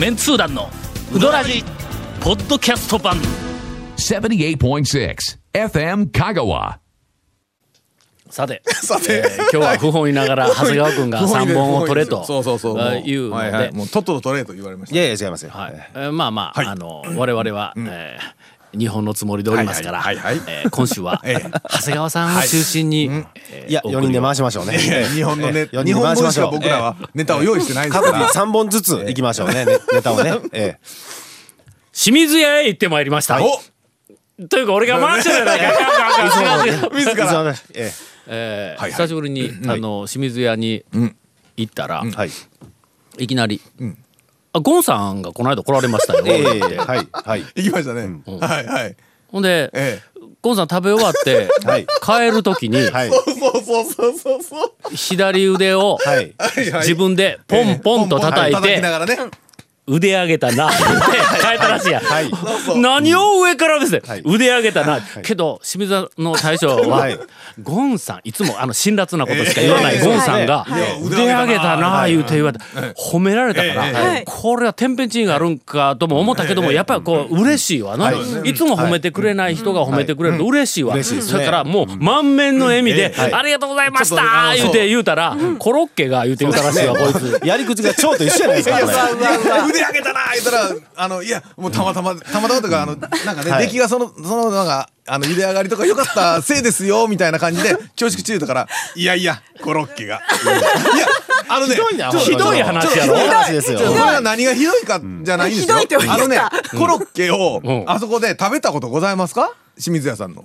メンツー団のウドラジポッドキャスト版。78.6 FM Kagawa. さて さて。えー今日は不本意ながら 長谷川君が3本を取れとそうそうそう。もういうのはいはい。でもうとっとと取れと言われました。いやいや違いますよ。はい。えーまあまあ、はい。あの我々は、えー日本のつもりでおりますから、はいはいはいえー今週は、ええ。長谷川さんを中心に、えーいや、4人で回しましょうね。日本のね4日人で本分しか回しましょう。僕らはネタを用意してないですから。各自3本ずつ行きましょうね、ねネタをね。え清水屋へ行ってまいりました、おというか俺が回してるやないか。違う違う違うえ。自ら。ら。ええ。ーはいはい。久しぶりに、あの清水屋に行ったら、い。いきなり、あゴンさんがこの間来られましたよ、ええ。って。はい。はい。行きましたね。はいはい。ほんで、えゴンさん食べ終わって、はい。帰る時に、はい。そうそうそうそうそう。左腕をはい。はいはい。自分でポンポンと叩いポンポンて、ながらね腕上げたな。って変えたらしいや、はい。何を上からですね、はい。腕上げたな、けど清水の大将は、はい。ゴンさんいつもあの辛辣なことしか言わないええゴンさんが、はいはい。腕上げたな言うて言われて、褒められたから、はいこれは天変地異があるんかとも思ったけども、やっぱりこう嬉しいわな、い、つも褒めてくれない人が褒めてくれると嬉しいわ、嬉しいそれからもう満面の笑みで、はい。ありがとうございました言うて言うたら、コロッケが言うて言うたらしいわこいつ。やり口が蝶と一緒じゃないですか。腕上げたな言ったらあのいやもうたまたまたまたまとかあのなんかね、はい。出来がそのそのなんかあの腕上がりとか良かった せいですよみたいな感じで恐縮中だからいやいやコロッケが。いやあのねひどいなちょひどい話やろひどい話ですよ。これは何がひどいかじゃないんですよ、ひどいってあのねコロッケをん。あそこで食べたことございますか？清水屋さんの、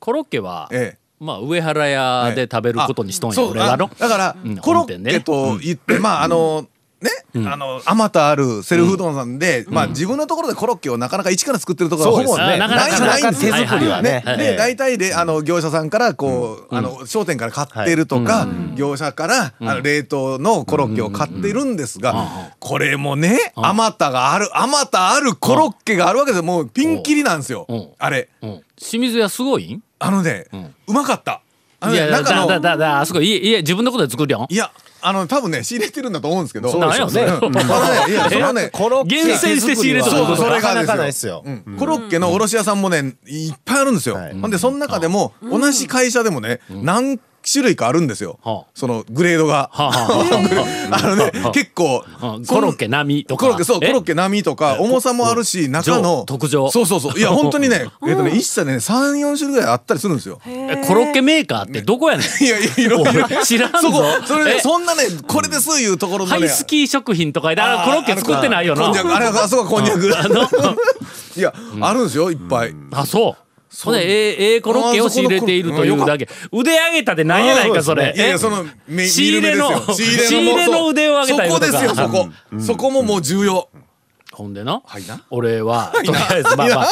コロッケは、ええ。まあ上原屋で食べることにしとんや、俺はの。あだから、うんコロッケと言って、まああのね、あのあまたあるセルフうどんさんで、まあ自分のところでコロッケをなかなか一から作ってるところはほぼねそうですあないないんですよ。手作りはねね、ええで大体であの業者さんからこう、あの商店から買ってるとか、業者から、あの冷凍のコロッケを買ってるんですが、これもね、あまたがあるあまたあるコロッケがあるわけですよ。もうピンキリなんですよ、うん。あれ。うん。清水屋すごい？んあのね、うまかったいやだね中のだだだあそこいいいや自分のことで作るやん？いや、あの、多分ね、仕入れてるんだと思うんですけど。そうでしょうね うん。あのね、いや、そのね、コロッケ厳選して仕入れとるそう、それがなかなかないでですすよ。うん。コロッケの卸屋さんもね、いっぱいあるんですよ。はい。ほんで、その中でも、同じ会社でもね、何種類かあるんですよ。はあ。そのグレードが。はあはあはあ。のね、結構コロッケ並みとか。コロッケ、そう、コえロッケ並みとか、重さもあるし、中の。特上？そうそうそう。いや、本当にね、えっとね、一社でね、3、4種類ぐらいあったりするんですよ。えコロッケメーカーってどこやねん？いやいや、いろいろ。知らんぞ。そこ、それえ？ね、そんなね、これですいうところのね。ハイスキー食品とかであのコロッケ作ってないよな。こんにゃくあれあそこはこんにゃく。あのいや、あるんですよ、いっぱい。あそうそれええええコロッケを仕入れているというだけ。腕上げたでなんやないかそれ。いやいや、その、め仕入れの仕入れの腕を上げたいそこですよ、そこ。そこももう重要。ほんでな、はいな。俺は とりあえずまあまあ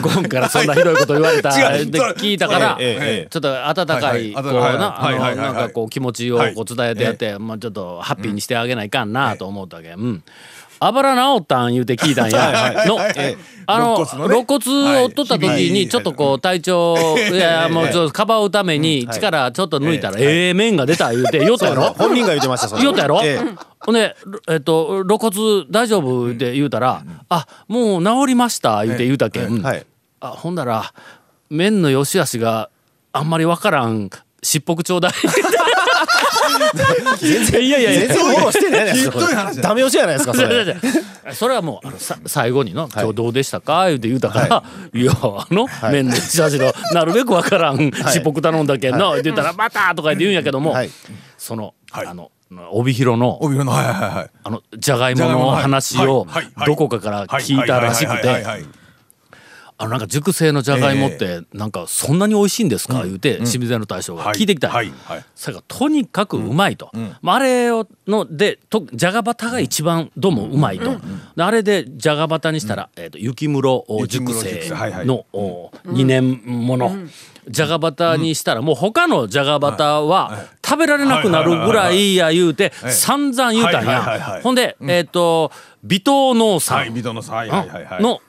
ゴンからそんなひどいこと言われた で聞いたから、ちょっと温かはいい。こうななんかこう気持ちをはい。こう伝えてやって、まあ、ちょっとハッピーにしてあげないかんなと思ったけ。ん、うん、あばら治ったん言うて聞いたんや。のあの肋骨のね。肋骨を取った時はい。にちょっとこう体調いやもうちょっとかばうために力ちょっと抜いたらええ面が出た言うて 言おったやろ？本人が言ってました、言おったやろ、ええ。ほんで、えっと、露骨大丈夫って言うたら、あもう治りました言うて言うたけん、はい。あほんなら麺の良し悪しがあんまりわからんしっぽくちょうだい 全然、いやいやいや。全然フォローしてない。ひどい話だ。ダメ押しじゃないですか、それ。それはもうあのさ最後にの「今日どうでしたか?」言うて言うたから「い、やあの、麺の良し悪しのなるべくわからんしっぽく頼んだけんの」って言ったら「また!」とか言って言うんやけども、はい。その、はい。あの帯広の帯広の、はいはいはいはい。あのじゃがいもの話をどこかから聞いたらしくてあのなんか熟成のじゃがいもってなんかそんなに美味しいんですか？言うて清水屋の大将が聞いてきた。はい。はい。それがとにかくうまいと、まあ、あれをのでとじゃがバタが一番どうもうまいと、であれでじゃがバタにしたら、えー、と雪室お熟成。の、お2年もの、じゃがバタにしたらもう他のじゃがバタは食べられなくなるぐらいや言うて散々言うたんや。ほんでえっと微糖農産の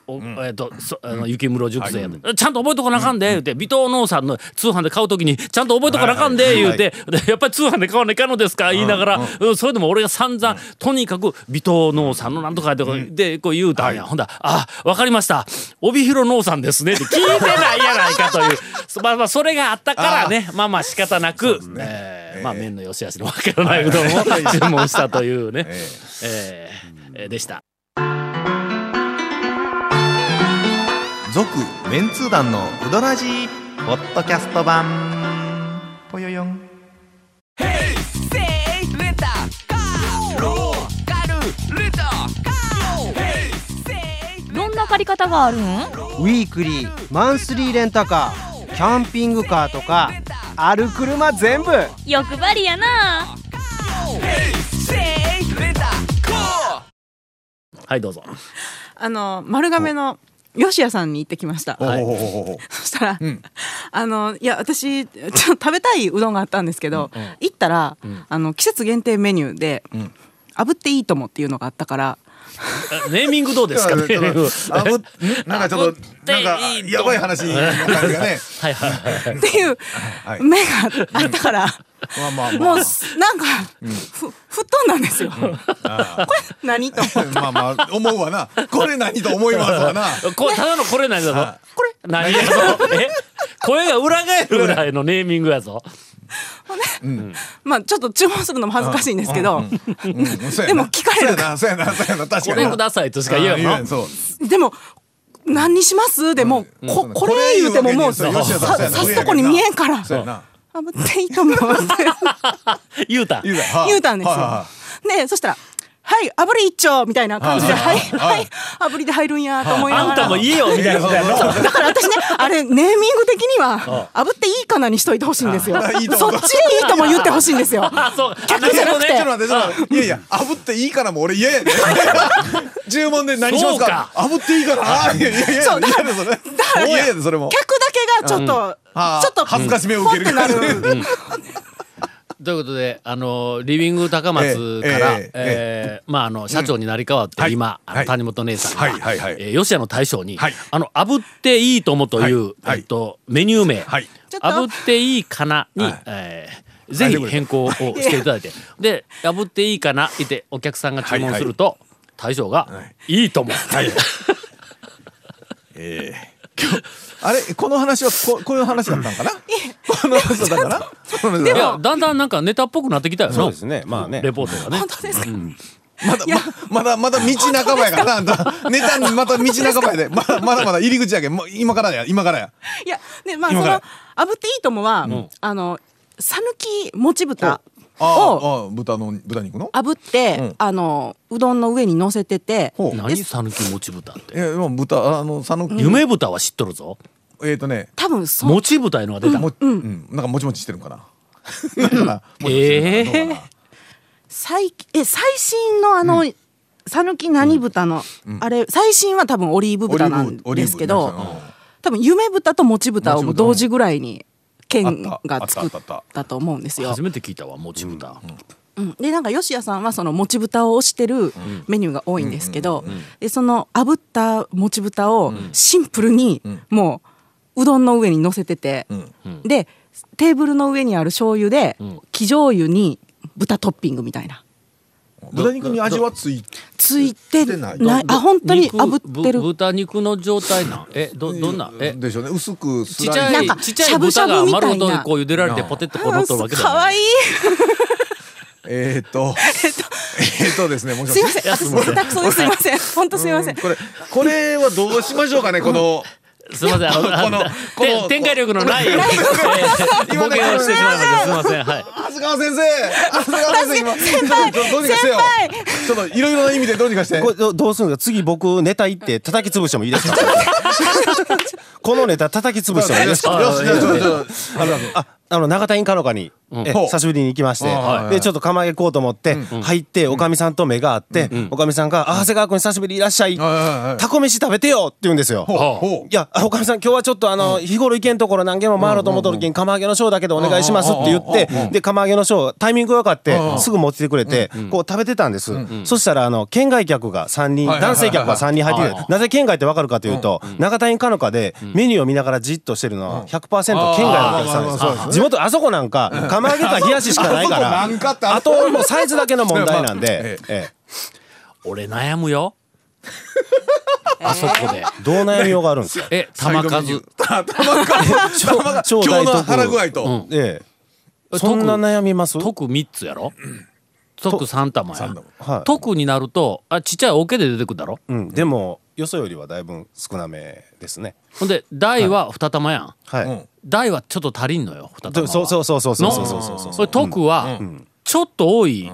えっ、と、そあの雪室熟成やで、ちゃんと覚えとかなあかんで、言うて、微糖農産の通販で買うときに、ちゃんと覚えとかなあかんで、言うて、でやっぱり通販で買わないかんのですか、言いながら、うん。それでも俺が散々、とにかく微糖農産のなんとかとか、で、こう言うたんや。ほんだらあ、わかりました。帯広農産ですねって聞いてないやないかという。まあまあ、それがあったからね、まあまあ仕方なく、えーまあ麺の良し悪しのわからないうどんを注文したというね、えーえーでした。続、メンツー団のうどらじポッドキャスト版。ぽよよん。どんな借り方があるんウィークリーマンスリーレンタカーキャンピングカーとかある車全部。欲張りやな。はい、どうぞ。あの丸亀の吉屋さんに行ってきました。そしたら、あのいや私ちょっと食べたいうどんがあったんですけど、行ったら、あの季節限定メニューで、炙っていいともっていうのがあったから。え ネーミングどうですかね？なんかちょっと、なんか、いいやばい話の感じがね。はいはいはい。っていうはい目があったから、まあまあまあ。もうなんか、ふ吹っ飛んだんですよ。これ何と思って。まあまあ、思うわな。これ何と思いますわな。こただのこれなんだぞ。これ何やぞ。え？声が裏返るぐらいのネーミングやぞ。まあちょっと注文するのも恥ずかしいんですけど、でも聞かれる。そうやな、そうやな、そうやな、確かに。これくださいとしか言えんのあそう。でも何にします？でも、ここれ言うてももうささすとこに見えんから。そうやな。炙っていいと思う 言うた。言うた。言うたんですよ。でそしたら「はい炙り一丁」みたいな感じで「はいはいはい炙りで入るんや」と思いながらあんたも言えよみたいなことやろ。そうだから私ねあれネーミング的には「炙っていいかな」にしといてほしいんですよ。そっちでいいとも言ってほしいんですよ。あ、そう。客じゃなくて。いやいや、炙っていいからも俺嫌やね。注文で何しますか？炙っていいかないやいやいや、そうだから嫌やでそれ。嫌やで、それも。客だけがちょっと、はあちょっと恥ずかしめを受ける。ということで、あの、リビング高松から、ええまあ、あの、社長になり変わって、はい。今、谷本姉さんが、はいはいはい。えー吉谷の大将に、はい。あの、炙っていいともという、えっと、メニュー名、はい。炙っていいかなに、はい。えーぜひ変更をしていただいて、で、炙っていいかなってお客さんが注文すると、大将が、い。いとも。はい。ええ。あれこの話はここういう話だったんかな？この話だったかな？この話だいや、だんだんなんかネタっぽくなってきたよな。そうですね。まあね。レポートがね。本。当ですか？まだままだまだ道半ばやからな。あんたネタまた道半ばやで。まだまだまだ入り口やけん。もう今からや今からや。いやでまあその炙っていいともは、あの讃岐もち豚。あをああ豚の豚肉の？炙って、うん。あのうどんの上に乗せてて何？讃岐もち豚って。いやもう豚あの讃岐。夢豚は知っとるぞ。えっとね。多分そもち豚いうのが出た。もうん。なんかもちもちしてるんかな。なんかな もちもちしてるんかな。どうかな最え最新のあの讃岐、何豚の、あれ最新は多分オリーブ豚なんですけど、多分夢豚ともち豚を同時ぐらいに県が作ったと思うんですよ。初。めて聞いたわ、もち豚。うんでなんか吉谷さんはそのもち豚を推してるメニューが多いんですけど、でその炙ったもち豚をシンプルにもううどんの上に乗せてて、んでテーブルの上にある醤油で生醤油に豚トッピングみたいな豚肉に味はついつい。てついてない。あ本当に肉炙ってる。ぶ豚肉の状態なん？え、ど、どんな？え、でしょうね。薄くスちっちゃい、なんかちっちゃいしゃぶしゃ豚がぶみたいな。丸ごとこう茹でられてポテッとこう乗っとるわけだ。かわい？い。えーっと。えーっとですねもしもし。すいません。私下手くそですすいません。本当すいません。これこれはどうしましょうかねこのすみません、あの、このあこのて展開力のない、えーボケをしてしまいました。す。みません、はい。長谷川先生。長谷川先生今どどうにかしてよ。ちょっといろいろな意味でどうにかして。これどどうするんですか？次僕ネタ行って叩き潰してもいいですか？このネタ叩き潰してもいいですか？ああのああの長田インカノカに、う。久しぶりに行きまして、はいでちょっと釜揚げ行こうと思って、入っておかみさんと目が合って、おかみさんが「あ長谷川君久しぶりいらっしゃい」タコ飯食べてよ」って言うんですよ。いや、あおかみさん、今日はちょっとあの、日頃行けんところ何軒も回ろうと思っとるけん、釜揚げのショーだけでお願いしますって言って、で、釜揚げのショー、タイミングが良かって、すぐ持ってきてくれて、こう食べてたんです。そしたら、あの、県外客が3人、男性客が3人入ってきて、なぜ県外ってわかるかというと、長田インカノカでメニューを見ながらじっとしてるのは100%県外のお客さんです。地元、あそこなんか、釜揚げか冷やししかないから、あともうサイズだけの問題なん まあで、ええ。俺悩むよ。あそこで。どう悩みようがあるんですか？え玉数。玉超今日の大特腹具合と、ええ。そんな悩みます？特3つやろ？特3玉や。はい。特になるとあちっちゃい桶で出てくるだろ？うん、でもよそよりはだいぶ少なめですね。ほんで大は2玉やん。はい。うん大はちょっと足りんのよ2玉は。そうそうそうそうそうのそうそうそう。そうそれ特はちょっと多い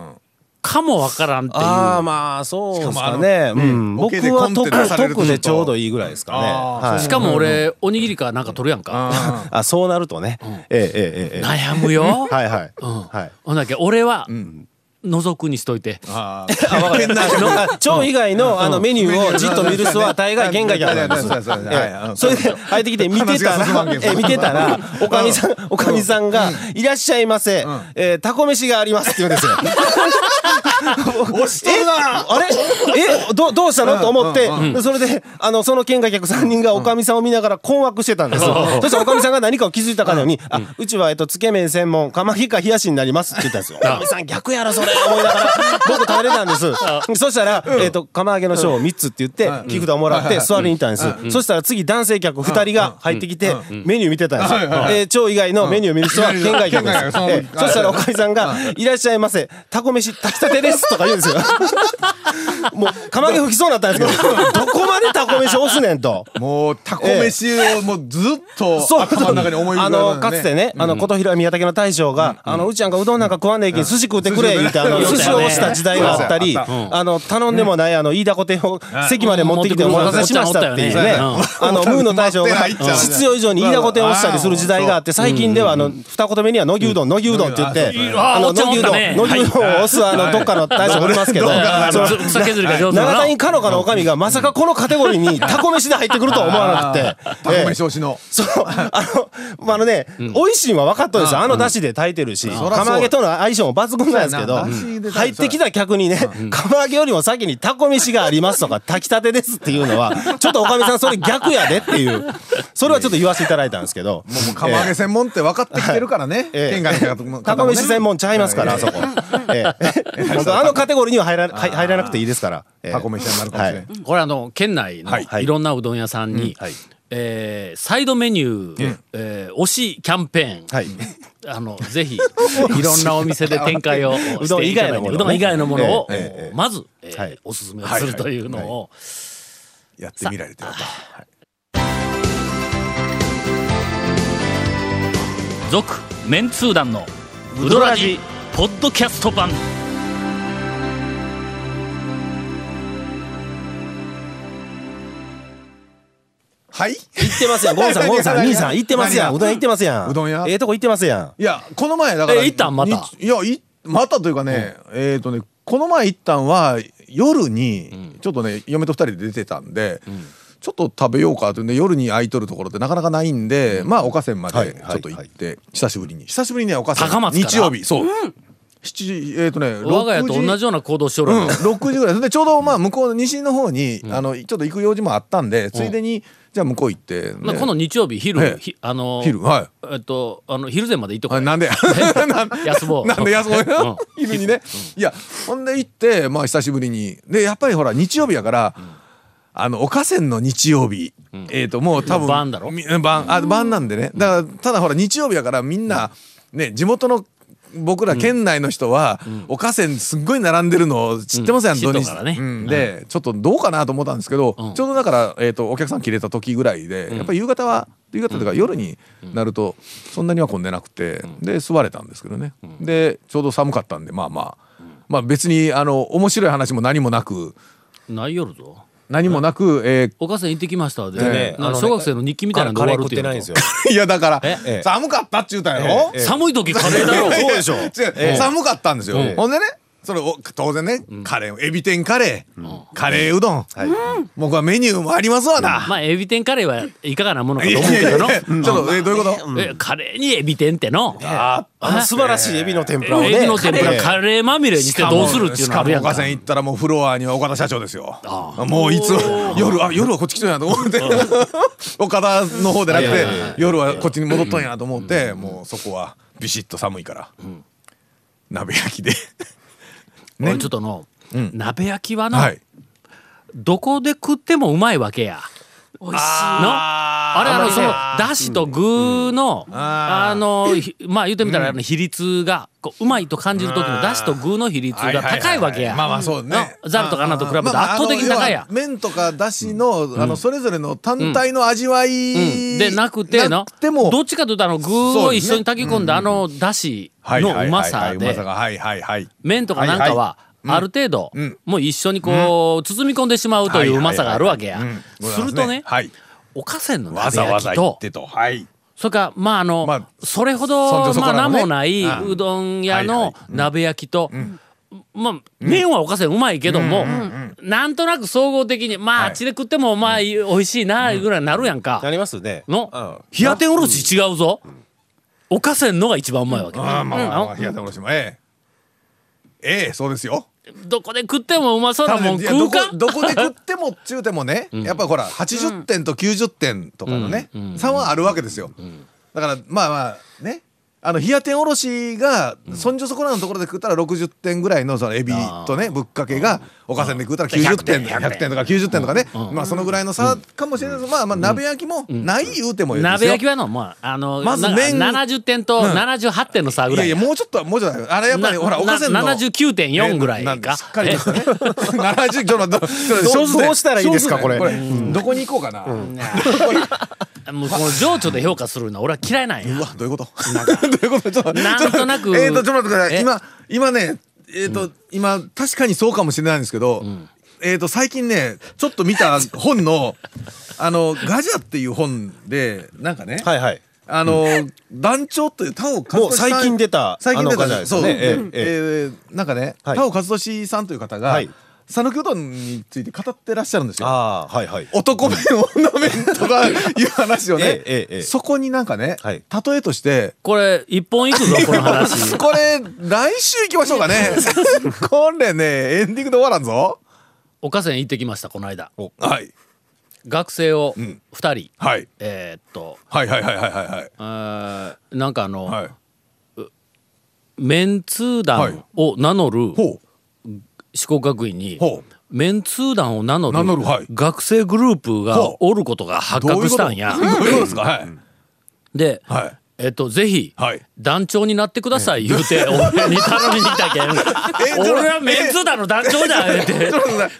かもわからんっていう。ああまあそうですかしね。うん、僕は特特でちょうどいいぐらいですかね。しかも俺おにぎりかなんか取るやんか。あそうなるとね。ええええええ。悩むよ。はいはい。うん。はい。ほんだけ俺は覗くにしといて。ああ蝶以外のあのメニューをじっと見る人は大概県外客なんです。それで入ってきて見てたらえ見てたらおかみさんおかみさんが「いらっしゃいませ。えータコ飯があります」って言うんですよ。押しとるなあれ？えどどうしたの？と思って、でそれであのその見学客3人がおかみさんを見ながら困惑してたんです、そしたらおかみさんが何かを気づいたかのように「あうちは、えっと、つけ麺専門釜ひか冷やしになります」って言ったんですよ。おかみさん逆やろそれ思いながら。僕食べれたんです。そしたら、えっと釜揚げの賞を3つって言って木札をもらって座りに行ったんです、そしたら次男性客2人が入ってきてメニュー見てたんですよ、えー蝶以外のメニューを見る人は県外客です、そしたらおかみさんが「いらっしゃいませ。タコ飯炊きたてです」とか言うんですよ。もう釜揚げ吹きそうになったんですけど どこまでタコ飯押すねんと。もうタコ飯をもうずっとそう。頭の中に思い浮あかべのかつてね、あの琴平宮武の大将が、あのうちなんかうどんなんか食わんねえけん寿司食うてくれ言ってあのうん寿司を押した時代があったり、あの頼んでもないあの飯田小亭を席まで持ってきてお待たせしましたっていうね、うん。あのムーの大将が必要以上に飯田小亭を押したりする時代があって最近ではあの二言目には乃木うどん乃木うどんって言ってん。あのあおっちゃん乃木うどんおったね。乃木うどんを押すあのどっかの大将おりますけどその草削りが上手な長谷かのかのおかみがまさかこのカテゴリーにタコ飯で入ってくるとは思わなくて。タコ飯推しのそう、あの、あ、のね、美味しいのは分かったですよ。あの出汁で炊いてるし、釜揚げとの相性も抜群なんですけど、入ってきた客にね、釜揚げよりも先にタコ飯がありますとか、炊きたてですっていうのは、ちょっとおかみさんそれ逆やでっていう、それはちょっと言わせていただいたんですけど、もう釜揚げ専門って分かってきてるからねええ県外の方もねタコ飯専門ちゃいますから、あそこ。あのカテゴリーには入ら入らなくていいですから。ええタコ飯になるかもしれん。これあの県内のはい。い。ろんなうどん屋さんに、はい。えーサイドメニュー、えー推しキャンペーン、はい。あのぜひいろんなお店で展開をうどん以外のものねうどん以外のものを、ええええまず、えーはい。おすすめをするというのを、やってみられてるとはい。続メンツー団のウドラジポッドキャスト版はい？行ってますやん、ゴンさん、ゴンさん、兄さん、行ってますやん、うどん行ってますやん。うどん屋？ええとこ行ってますやん。いやこの前だからえ行ったん？また？にいやいまたというかね、えっ、とねこの前行ったんは夜にちょっとね嫁と二人で出てたんで、ちょっと食べようかというんで夜に空いとるところってなかなかないんで、まあ岡線まはいでちょっと行って、久しぶりに。久しぶりにね岡線高松から？日曜日。そう、七時えっ、とね我が家と同じような行動しておるうん、の、6時ぐらいでちょうどまあ向こうの西の方に、あのちょっと行く用事もあったんでついでに、じゃあ向こう行って、ねまあこの日曜日昼、ええ。ひあの昼はい。えっとあの昼前まで行っとくあなんで？安坊。なんで安物うん。よ 昼にね。いやほんで行ってまあ久しぶりに。でやっぱりほら日曜日やから、あの岡線の日曜日、えっ、ともう多分晩だろ？み晩。あ晩なんでね。だからただほら日曜日やからみんなね地元の僕ら県内の人は、岡線すっごい並んでるのを知ってますやん、うん。土日。で、ちょっとどうかなと思ったんですけど、ん。ちょうどだから、えー、とお客さん切れた時ぐらいで、やっぱり夕方は夕方とか夜になるとそんなには混んでなくて、で座れたんですけどね、でちょうど寒かったんでまあまあ、まあ別にあの面白い話も何もなく。ないよるぞ何もなく、えお母さん行ってきましたで、ね。小学生の日記みたいなのが終わるってないんですよ。ー いやだからえ？え寒かったっちゅうたん寒い時カレーだろ。そうでしょ。寒かったんですよ、ほんでねそれお当然ね、カレーエビ天カレー、カレーうどん、僕はメニューもありますわな、まあエビ天カレーはいかがなものかいと思うけどの。ちょっとえどういうこと、えカレーにエビ天っての。あの素晴らしいエビの天ぷらをね。エビの天ぷらええカレーまみれにしてどうするっていうのあるやんか。岡線行ったらもうフロアには岡田社長ですよ。もういつ夜あ夜はこっち来たんやと思って。岡田の方でなくて夜はこっちに戻ったんやと思ってもうそこはビシッと寒いから。鍋焼きで俺ちょっとの、鍋焼きはの、はい。どこで食ってもうまいわけや。美味しい。のあれあのそのだしと具の、あのひまあ言ってみたらあの比率がこううまいと感じる時のだしと具の比率が高いわけや。まあまあそうね。のザルとかなと比べて圧倒的に高いや。麺とかだしのあのそれぞれの単体の味わいうん。でなくてのなくても。どっちかというとあの具を一緒に炊き込んだあのだしのうまさで。さがはいはいはい。麺とかなんかはある程度もう一緒にこう包み込んでしまうといううまさがあるわけや。うん。するとねはい。おかせんのわ鍋焼きと。ってと。はい。それからまああの、まあそれほどまあ名もないうどん屋の鍋焼きと、まあ麺はおかせんうまいけども、なんとなく総合的にまあ、はい。あっちで食ってもまあ美味しいなぐらいになるやんか、なりますね。のうん。冷や天おろし違うぞ、おかせんのが一番うまいわけ、ああまあ冷や天おろしもええええそうですよ。どこで食ってもうまそうなもん。食うかどこどこで食ってもっちゅうてもね、やっぱほら80点と90点とかのね、差はあるわけですよ、だからまあまあねあの冷や天おろしがそんじょそこらのところで食ったら60点ぐらいのそのエビとねぶっかけがおかせんで食ったら90点100点とか90点とかね。まあそのぐらいの差かもしれないです。まあまあ鍋焼きもない言うてもいいですよ。鍋焼きはのまああのなまず麺。70点と78点の差ぐいらい。やいやもうちょっともうちょっとあれやっぱりほらおかせんの。な79.4ぐらいなかしっかりとね。70ちょっとどう どうしたらいいですかこれ。どこに行こうかな、うもうこの情緒で評価するのは俺は嫌いなんや。わどういうこと？どういうこと？ちょっとなんとなく。えっ、とちょっと待ってください。え？今今ねえっ、と、今確かにそうかもしれないんですけど、えっ、と最近ねちょっと見た本のあのガジャっていう本でなんかね、はいはい。あの、団長という田尾和もう俊さん最近出た最近出たあの方ですそう、ねえええーなんかね、はい。田尾和俊さんという方が、はい讃岐うどんについて語ってらっしゃるんですよ。ああはいはい。男麺女麺とかいう話をね、えええそこになんかね、はい。例えとしてこれ一本いくぞこの話。これ来週行きましょうかね。これねエンディングで終わらんぞ。おかせん行ってきましたこの間。はい。学生をん。2人、はい。えーっと。はいはいはいはいはい。はいなんかあの、はい。メンツー団を名乗るほ四国学院にメンツー団を名乗る学生グループがおることが発覚したんや。でい。えっとぜひ、はい。団長になってください言うて 俺に頼みに来たけん。え俺はメンツー団の団長だ言うて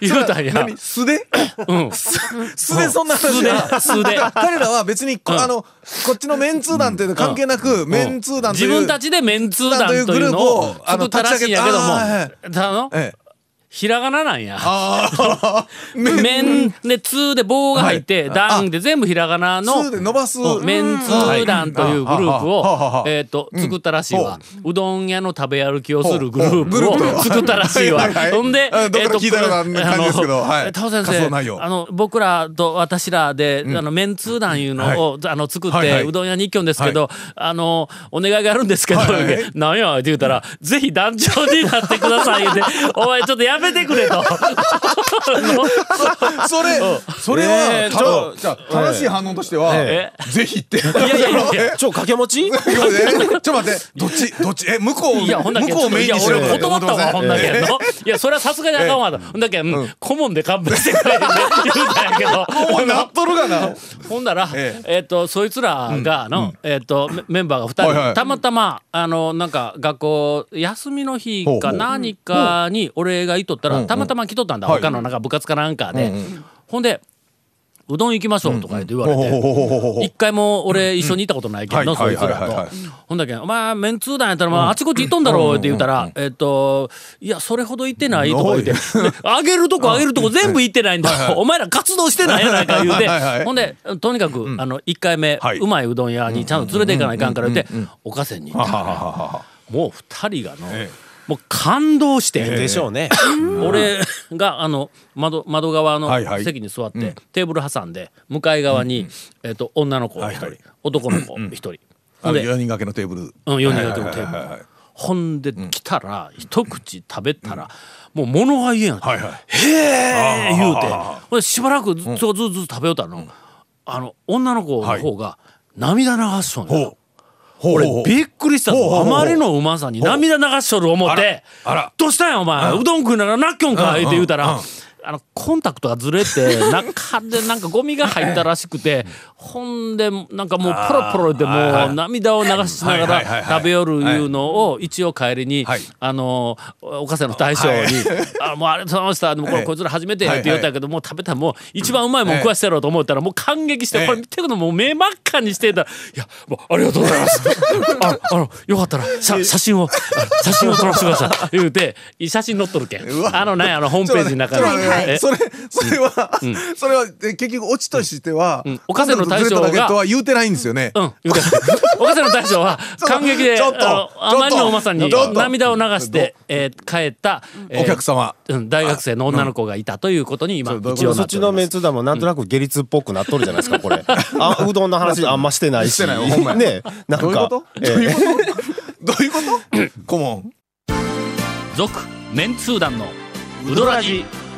言うたんや。何？素で？うん。素でそんな話素で素で。彼らは別にこ,、あのこっちのメンツー団っていうの関係なく、メンツー団という自分たちでメンツー団というグループを作ったらしいんやけども。あのええひらがななんや。面。で通で棒が入って、はい。団で全部ひらがなの伸ばす。団というグループをえっと作ったらしいわ。う。どん屋の食べ歩きをするグループを作ったらしいわ。ほんで、あどっから聞いたようなこれ感じですけどあのはい。タオ先生、あの僕らと私らであのメンツー団いうのをあの作ってうどん屋に一挙ですけど、あのお願いがあるんですけどなんやって言うたら、ぜひ団長になってください言うて、お前ちょっとやめてくれと。それそれえはーちょじゃあ正しい反応としてはえぜひって。いいやいやいやいや ちょ掛け持ち？ちょっと待ってどっちどっち？え向こういや、ほんだけ、向こうメインにしていや俺断ったわ、ほんだけ。いや、それはさすがにあかんわと。ほんだけ、うん顧問で勘弁してくれって言うたんやけど。もうなっとるがな。ほんだら、ええ。っと、そいつらがの、えっと、メメンバーが二人、はいはい。たまたま、あの、なんか、学校、休みの日か何かに、俺がいとったら、たまたま来とったんだ。はい。他のなんか部活かなんかで。ほんで、うどん行きましょう」とか言われて。一回も俺一緒に行ったことないけどそいつらと。ほんだけ「お前メンツー団やったらまああちこち行っとんだろ」って言ったら「えっといやそれほど行ってない」とか言って。で「あげるとこあげるとこ全部行ってないんだお前ら活動してないやないか」言うて。ほんでとにかくあの1回目うまいうどん屋にちゃんと連れて行かないかんから言って岡線に行った。もう二人がの。もう感動して。でしょうね。俺があの窓窓側の席に座って、テーブル挟んで向かい側に、えっと女の子一人、男の子一人、あのほんで、4人掛けのテーブル。うん、4人がテーブル、ほんで来たら、一口食べたら、もう物が言えんやん、はいはい。へえ言うて。ほんでしばらくずっとずっと食べよったの、あの女の子の方が涙流しそうなの、俺びっくりしたぞ。あまりのうまさに涙流しとる思って。どうしたんやお前。うどん食いながらなっきょんかうんって言うたら。うんあのコンタクトがずれて 中でなんかゴミが入ったらしくてほんでなんかもうポロポロでもう涙を流しながら食べよるいうのを一応帰りにはい。あの岡瀬の大将に「あもうありがとうございました。でもこれこいつら初めてや」って言ったけどもう食べたらもう一番うまいもん食わしてやろうと思ったらもう感激してええ。これ見てくのもう目真っ赤にしてた。ら「いやもうありがとうございます」ああのよかったら写写真をあ写真を撮らせてください。言うて写真載っとるけん。あのねあのホームページの中にちょっと待ってえそれそれは、それはえ結局オチとしては、ん。岡瀬の大将が言うてないんですよね。うん、言うて 岡瀬の大将は感激でちょっとあまりのうまさに涙を流して、えー帰った、えーお客様。うん、大学生の女の子がいたということに今一応なそっちのっております。メンツー団もなんとなく下律っぽくなっとるじゃないですかこれ。あうどんの話あんましてないし。ねなんか。どういうこと？ええどういうこと？どういうこと？顧問。続メンツー団のウドラジ